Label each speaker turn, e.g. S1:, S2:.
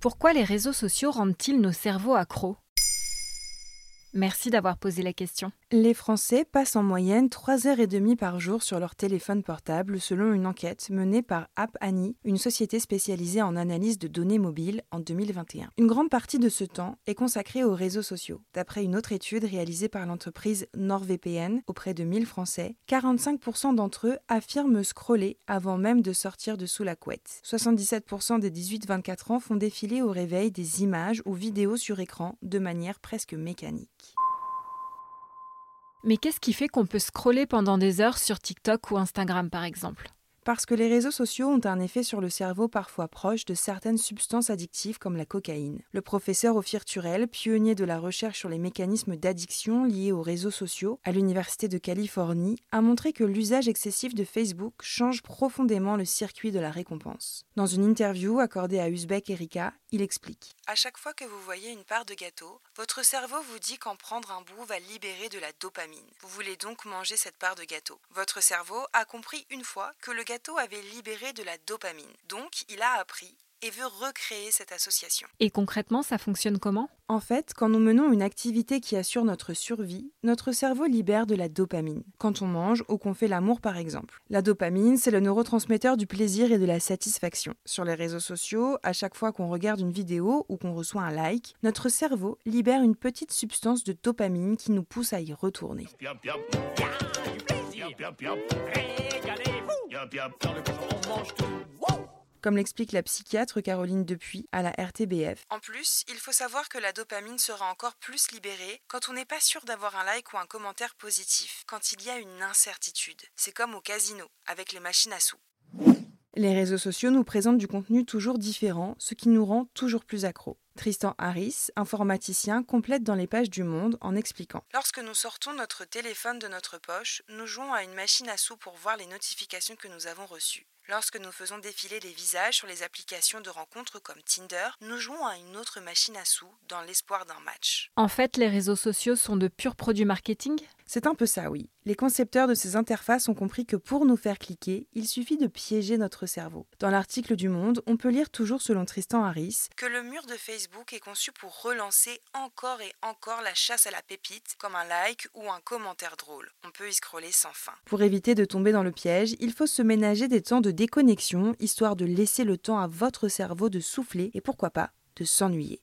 S1: Pourquoi les réseaux sociaux rendent-ils nos cerveaux accros? Merci d'avoir posé la question.
S2: Les Français passent en moyenne 3 heures et demie par jour sur leur téléphone portable selon une enquête menée par App Annie, une société spécialisée en analyse de données mobiles en 2021. Une grande partie de ce temps est consacrée aux réseaux sociaux. D'après une autre étude réalisée par l'entreprise NordVPN auprès de 1000 Français, 45% d'entre eux affirment scroller avant même de sortir de sous la couette. 77% des 18-24 ans font défiler au réveil des images ou vidéos sur écran de manière presque mécanique.
S1: Mais qu'est-ce qui fait qu'on peut scroller pendant des heures sur TikTok ou Instagram par exemple?
S2: Parce que les réseaux sociaux ont un effet sur le cerveau parfois proche de certaines substances addictives comme la cocaïne. Le professeur Ophir Turel, pionnier de la recherche sur les mécanismes d'addiction liés aux réseaux sociaux à l'Université de Californie, a montré que l'usage excessif de Facebook change profondément le circuit de la récompense. Dans une interview accordée à Uzbek Erika, il explique
S3: À chaque fois que vous voyez une part de gâteau, votre cerveau vous dit qu'en prendre un bout va libérer de la dopamine. Vous voulez donc manger cette part de gâteau. Votre cerveau a compris une fois que le gâteau avait libéré de la dopamine. Donc, il a appris et veut recréer cette association.
S1: Et concrètement, ça fonctionne comment?
S2: En fait, quand nous menons une activité qui assure notre survie, notre cerveau libère de la dopamine. Quand on mange ou qu'on fait l'amour par exemple. La dopamine, c'est le neurotransmetteur du plaisir et de la satisfaction. Sur les réseaux sociaux, à chaque fois qu'on regarde une vidéo ou qu'on reçoit un like, notre cerveau libère une petite substance de dopamine qui nous pousse à y retourner. Comme l'explique la psychiatre Caroline Depuis à la RTBF.
S3: En plus, il faut savoir que la dopamine sera encore plus libérée quand on n'est pas sûr d'avoir un like ou un commentaire positif, quand il y a une incertitude. C'est comme au casino, avec les machines à sous.
S2: Les réseaux sociaux nous présentent du contenu toujours différent, ce qui nous rend toujours plus accros. Tristan Harris, informaticien, complète dans les pages du Monde en expliquant.
S3: Lorsque nous sortons notre téléphone de notre poche, nous jouons à une machine à sous pour voir les notifications que nous avons reçues. Lorsque nous faisons défiler les visages sur les applications de rencontres comme Tinder, nous jouons à une autre machine à sous dans l'espoir d'un match.
S1: En fait, les réseaux sociaux sont de purs produits marketing?
S2: C'est un peu ça, oui. Les concepteurs de ces interfaces ont compris que pour nous faire cliquer, il suffit de piéger notre cerveau. Dans l'article du Monde, on peut lire toujours selon Tristan Harris
S3: que le mur de Facebook est conçu pour relancer encore et encore la chasse à la pépite, comme un like ou un commentaire drôle. On peut y scroller sans fin.
S2: Pour éviter de tomber dans le piège, il faut se ménager des temps de déconnexion, histoire de laisser le temps à votre cerveau de souffler et pourquoi pas de s'ennuyer.